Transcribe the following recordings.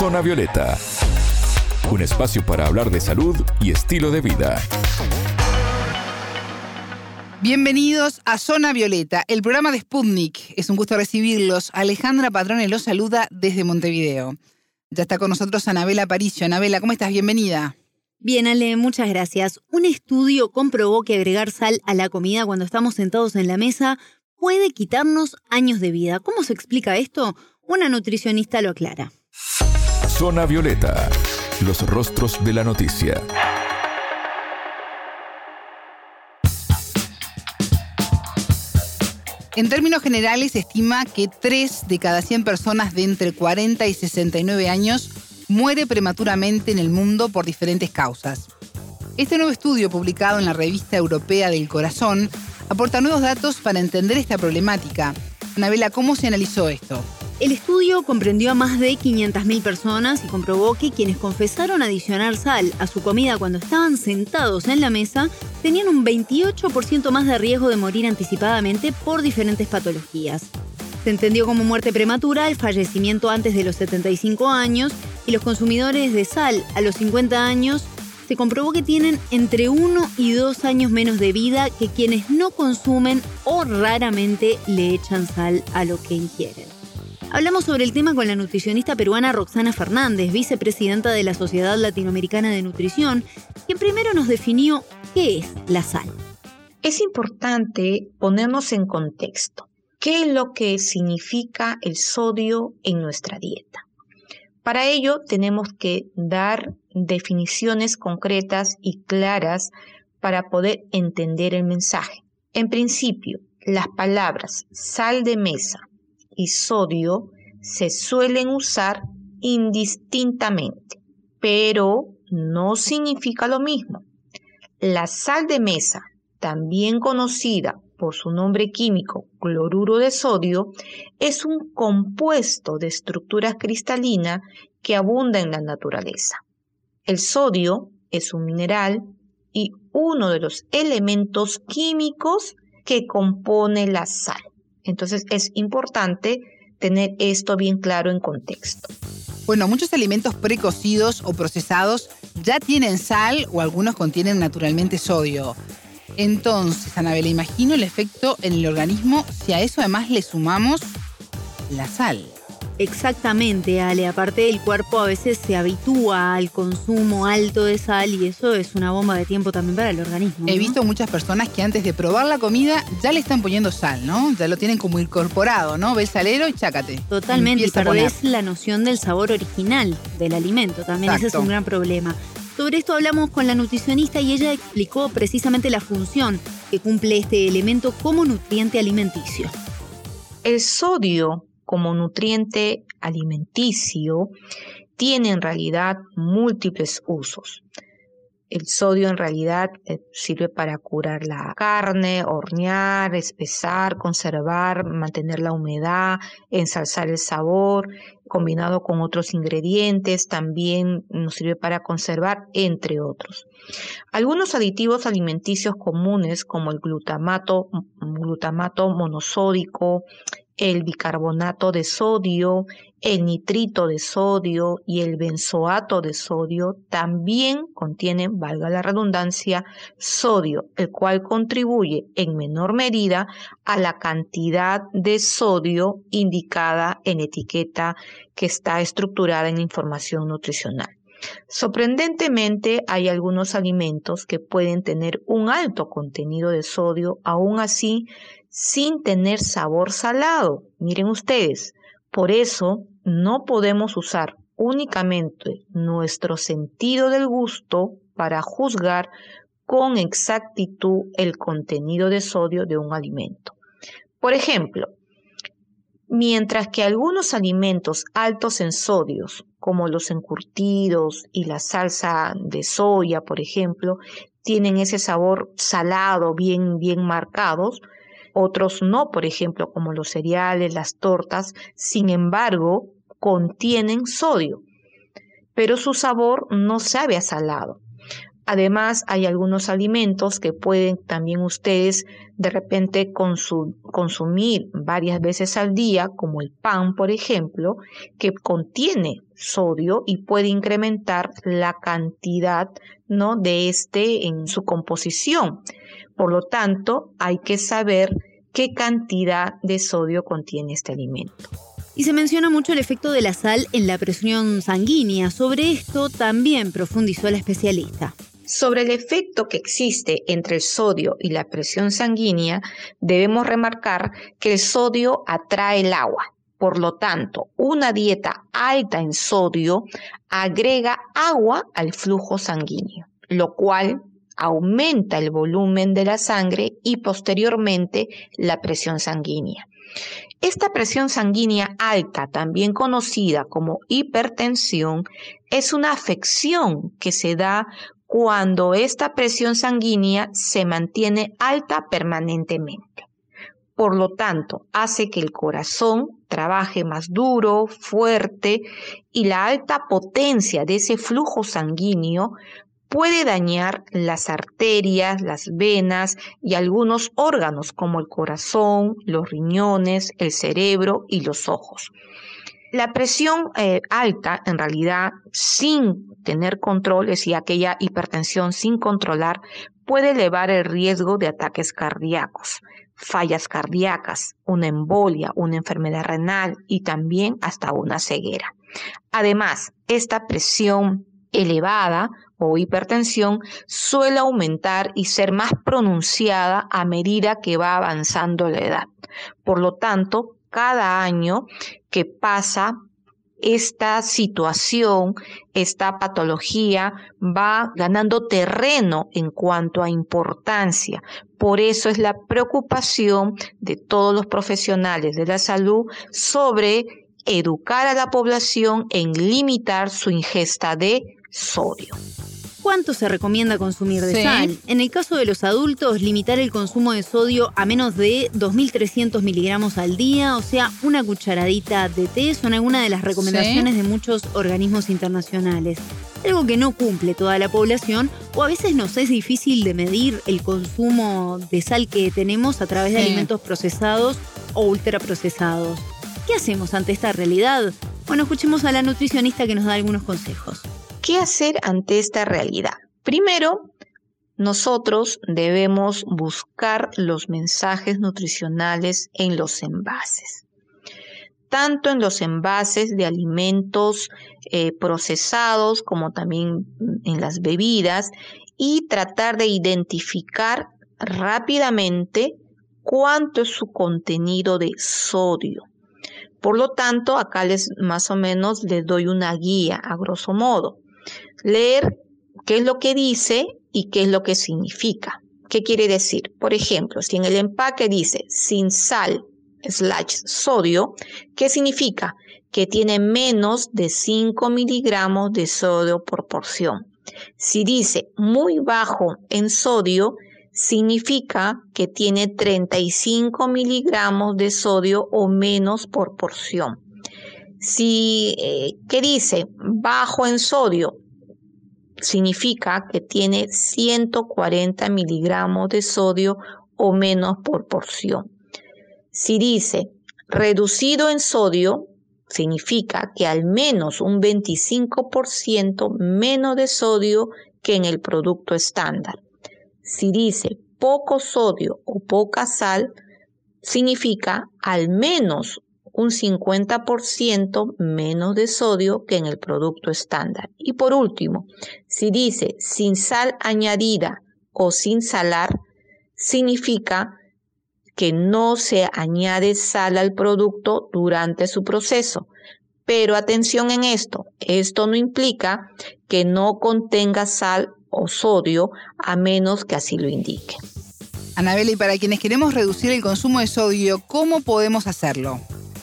Zona Violeta, un espacio para hablar de salud y estilo de vida. Bienvenidos a Zona Violeta, el programa de Sputnik. Es un gusto recibirlos. Alejandra Patrone los saluda desde Montevideo. Ya está con nosotros Anabela Paricio. Anabela, ¿cómo estás? Bienvenida. Bien, Ale, muchas gracias. Un estudio comprobó que agregar sal a la comida cuando estamos sentados en la mesa puede quitarnos años de vida. ¿Cómo se explica esto? Una nutricionista lo aclara. Zona Violeta, los rostros de la noticia. En términos generales, se estima que 3 de cada 100 personas de entre 40 y 69 años muere prematuramente en el mundo por diferentes causas. Este nuevo estudio publicado en la revista europea del corazón aporta nuevos datos para entender esta problemática. Anabela, ¿cómo se analizó esto? El estudio comprendió a más de 500.000 personas y comprobó que quienes confesaron adicionar sal a su comida cuando estaban sentados en la mesa tenían un 28% más de riesgo de morir anticipadamente por diferentes patologías. Se entendió como muerte prematura el fallecimiento antes de los 75 años y los consumidores de sal a los 50 años se comprobó que tienen entre 1 y 2 años menos de vida que quienes no consumen o raramente le echan sal a lo que ingieren. Hablamos sobre el tema con la nutricionista peruana Roxana Fernández, vicepresidenta de la Sociedad Latinoamericana de Nutrición, quien primero nos definió qué es la sal. Es importante ponernos en contexto. ¿Qué es lo que significa el sodio en nuestra dieta? Para ello tenemos que dar definiciones concretas y claras para poder entender el mensaje. En principio, las palabras sal de mesa, y sodio se suelen usar indistintamente, pero no significa lo mismo. La sal de mesa, también conocida por su nombre químico cloruro de sodio, es un compuesto de estructura cristalina que abunda en la naturaleza. El sodio es un mineral y uno de los elementos químicos que compone la sal. Entonces es importante tener esto bien claro en contexto. Bueno, muchos alimentos precocidos o procesados ya tienen sal o algunos contienen naturalmente sodio. Entonces, Anabela, imagino el efecto en el organismo si a eso además le sumamos la sal. Exactamente, Ale. Aparte, el cuerpo a veces se habitúa al consumo alto de sal y eso es una bomba de tiempo también para el organismo. He visto muchas personas que antes de probar la comida ya le están poniendo sal, ¿no? Ya lo tienen como incorporado, ¿no? Ves salero y chácate. Totalmente, y perdés la noción del sabor original del alimento. También ese es un gran problema. Sobre esto hablamos con la nutricionista y ella explicó precisamente la función que cumple este elemento como nutriente alimenticio. El sodio como nutriente alimenticio tiene en realidad múltiples usos. El sodio en realidad eh, sirve para curar la carne, hornear, espesar, conservar, mantener la humedad, ensalzar el sabor, combinado con otros ingredientes, también nos sirve para conservar, entre otros. Algunos aditivos alimenticios comunes como el glutamato, glutamato monosódico, el bicarbonato de sodio, el nitrito de sodio y el benzoato de sodio también contienen, valga la redundancia, sodio, el cual contribuye en menor medida a la cantidad de sodio indicada en etiqueta que está estructurada en información nutricional. Sorprendentemente, hay algunos alimentos que pueden tener un alto contenido de sodio, aún así sin tener sabor salado. Miren ustedes, por eso no podemos usar únicamente nuestro sentido del gusto para juzgar con exactitud el contenido de sodio de un alimento. Por ejemplo, mientras que algunos alimentos altos en sodios, como los encurtidos y la salsa de soya, por ejemplo, tienen ese sabor salado bien bien marcados, otros no, por ejemplo, como los cereales, las tortas, sin embargo, contienen sodio, pero su sabor no sabe a salado. Además, hay algunos alimentos que pueden también ustedes de repente consumir varias veces al día, como el pan, por ejemplo, que contiene sodio y puede incrementar la cantidad ¿no? de este en su composición. Por lo tanto, hay que saber qué cantidad de sodio contiene este alimento. Y se menciona mucho el efecto de la sal en la presión sanguínea. Sobre esto también profundizó la especialista. Sobre el efecto que existe entre el sodio y la presión sanguínea, debemos remarcar que el sodio atrae el agua. Por lo tanto, una dieta alta en sodio agrega agua al flujo sanguíneo, lo cual aumenta el volumen de la sangre y posteriormente la presión sanguínea. Esta presión sanguínea alta, también conocida como hipertensión, es una afección que se da cuando esta presión sanguínea se mantiene alta permanentemente. Por lo tanto, hace que el corazón trabaje más duro, fuerte y la alta potencia de ese flujo sanguíneo puede dañar las arterias, las venas y algunos órganos como el corazón, los riñones, el cerebro y los ojos. La presión eh, alta, en realidad, sin tener control, es decir, aquella hipertensión sin controlar, puede elevar el riesgo de ataques cardíacos, fallas cardíacas, una embolia, una enfermedad renal y también hasta una ceguera. Además, esta presión elevada o hipertensión suele aumentar y ser más pronunciada a medida que va avanzando la edad. Por lo tanto, cada año que pasa, esta situación, esta patología va ganando terreno en cuanto a importancia. Por eso es la preocupación de todos los profesionales de la salud sobre educar a la población en limitar su ingesta de sodio. ¿Cuánto se recomienda consumir de sal? En el caso de los adultos, limitar el consumo de sodio a menos de 2.300 miligramos al día, o sea, una cucharadita de té, son algunas de las recomendaciones de muchos organismos internacionales. Algo que no cumple toda la población, o a veces nos es difícil de medir el consumo de sal que tenemos a través de alimentos procesados o ultraprocesados. ¿Qué hacemos ante esta realidad? Bueno, escuchemos a la nutricionista que nos da algunos consejos. ¿Qué hacer ante esta realidad? Primero, nosotros debemos buscar los mensajes nutricionales en los envases, tanto en los envases de alimentos eh, procesados como también en las bebidas y tratar de identificar rápidamente cuánto es su contenido de sodio. Por lo tanto, acá les más o menos les doy una guía a grosso modo leer qué es lo que dice y qué es lo que significa. ¿Qué quiere decir? Por ejemplo, si en el empaque dice sin sal slash sodio, ¿qué significa? Que tiene menos de 5 miligramos de sodio por porción. Si dice muy bajo en sodio, significa que tiene 35 miligramos de sodio o menos por porción. Si, eh, ¿qué dice? Bajo en sodio, significa que tiene 140 miligramos de sodio o menos por porción. Si dice reducido en sodio, significa que al menos un 25% menos de sodio que en el producto estándar. Si dice poco sodio o poca sal, significa al menos un 50% menos de sodio que en el producto estándar. Y por último, si dice sin sal añadida o sin salar, significa que no se añade sal al producto durante su proceso. Pero atención en esto, esto no implica que no contenga sal o sodio a menos que así lo indique. Anabela, y para quienes queremos reducir el consumo de sodio, ¿cómo podemos hacerlo?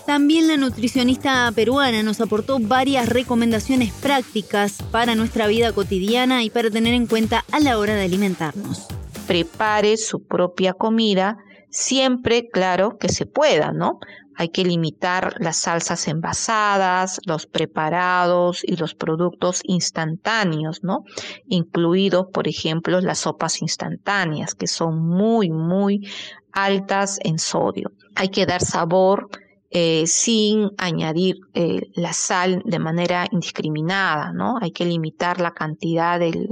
También la nutricionista peruana nos aportó varias recomendaciones prácticas para nuestra vida cotidiana y para tener en cuenta a la hora de alimentarnos. Prepare su propia comida siempre, claro, que se pueda, ¿no? Hay que limitar las salsas envasadas, los preparados y los productos instantáneos, ¿no? Incluidos, por ejemplo, las sopas instantáneas, que son muy, muy altas en sodio. Hay que dar sabor eh, sin añadir eh, la sal de manera indiscriminada, ¿no? Hay que limitar la cantidad de,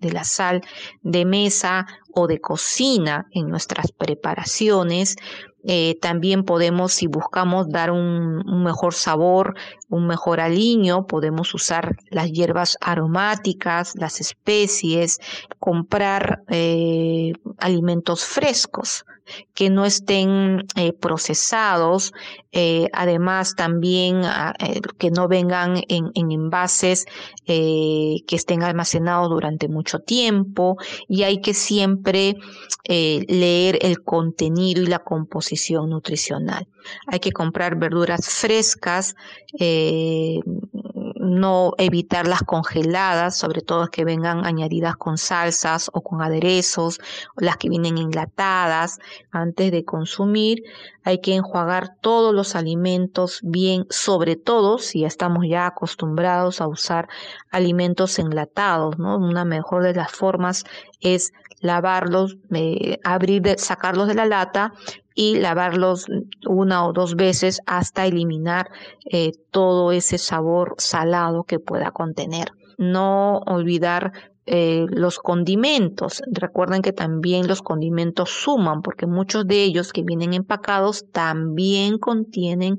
la sal de mesa o de cocina en nuestras preparaciones. Eh, también podemos, si buscamos dar un, mejor sabor, un mejor aliño, podemos usar las hierbas aromáticas, las especies, comprar alimentos frescos, que no estén eh, procesados, eh, además también ah, eh, que no vengan en, envases que estén almacenados durante mucho tiempo y hay que siempre leer el contenido y la composición nutricional. Hay que comprar verduras frescas, no evitar las congeladas, sobre todo que vengan añadidas con salsas o con aderezos, las que vienen enlatadas antes de consumir. Hay que enjuagar todos los alimentos bien, sobre todo si estamos ya acostumbrados a usar alimentos enlatados, ¿no? Una mejor de las formas es lavarlos, eh, abrir, sacarlos de la lata y lavarlos una o dos veces hasta eliminar eh, todo ese sabor salado que pueda contener. No olvidar eh, los condimentos. Recuerden que también los condimentos suman porque muchos de ellos que vienen empacados también contienen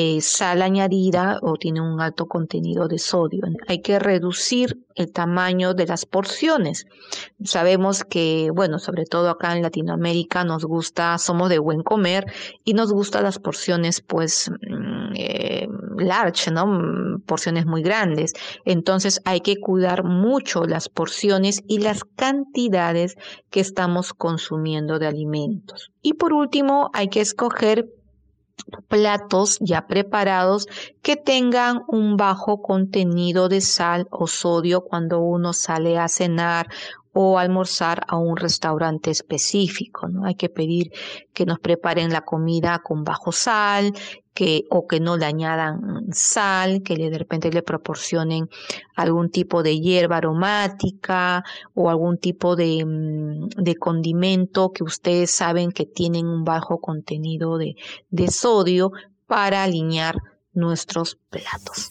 eh, sal añadida o tienen un alto contenido de sodio. Hay que reducir el tamaño de las porciones. Sabemos que, bueno, sobre todo acá en Latinoamérica nos gusta, somos de buen comer y nos gustan las porciones pues mm, eh, large, ¿no? Mm, porciones muy grandes. Entonces hay que cuidar mucho las porciones y las cantidades que estamos consumiendo de alimentos. Y por último, hay que escoger platos ya preparados que tengan un bajo contenido de sal o sodio cuando uno sale a cenar o almorzar a un restaurante específico. ¿no? Hay que pedir que nos preparen la comida con bajo sal, que, o que no le añadan sal, que de repente le proporcionen algún tipo de hierba aromática o algún tipo de, mm, condimento que ustedes saben que tienen un bajo contenido de sodio para alinear nuestros platos.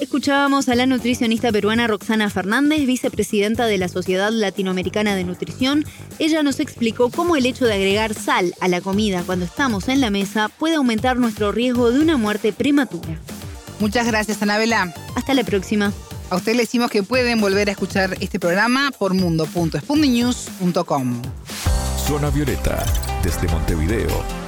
Escuchábamos a la nutricionista peruana Roxana Fernández, vicepresidenta de la Sociedad Latinoamericana de Nutrición. Ella nos explicó cómo el hecho de agregar sal a la comida cuando estamos en la mesa puede aumentar nuestro riesgo de una muerte prematura. Muchas gracias, Anabela. Hasta la próxima. A usted le decimos que pueden volver a escuchar este programa por mundo.spundinews.com. Zona Violeta, desde Montevideo,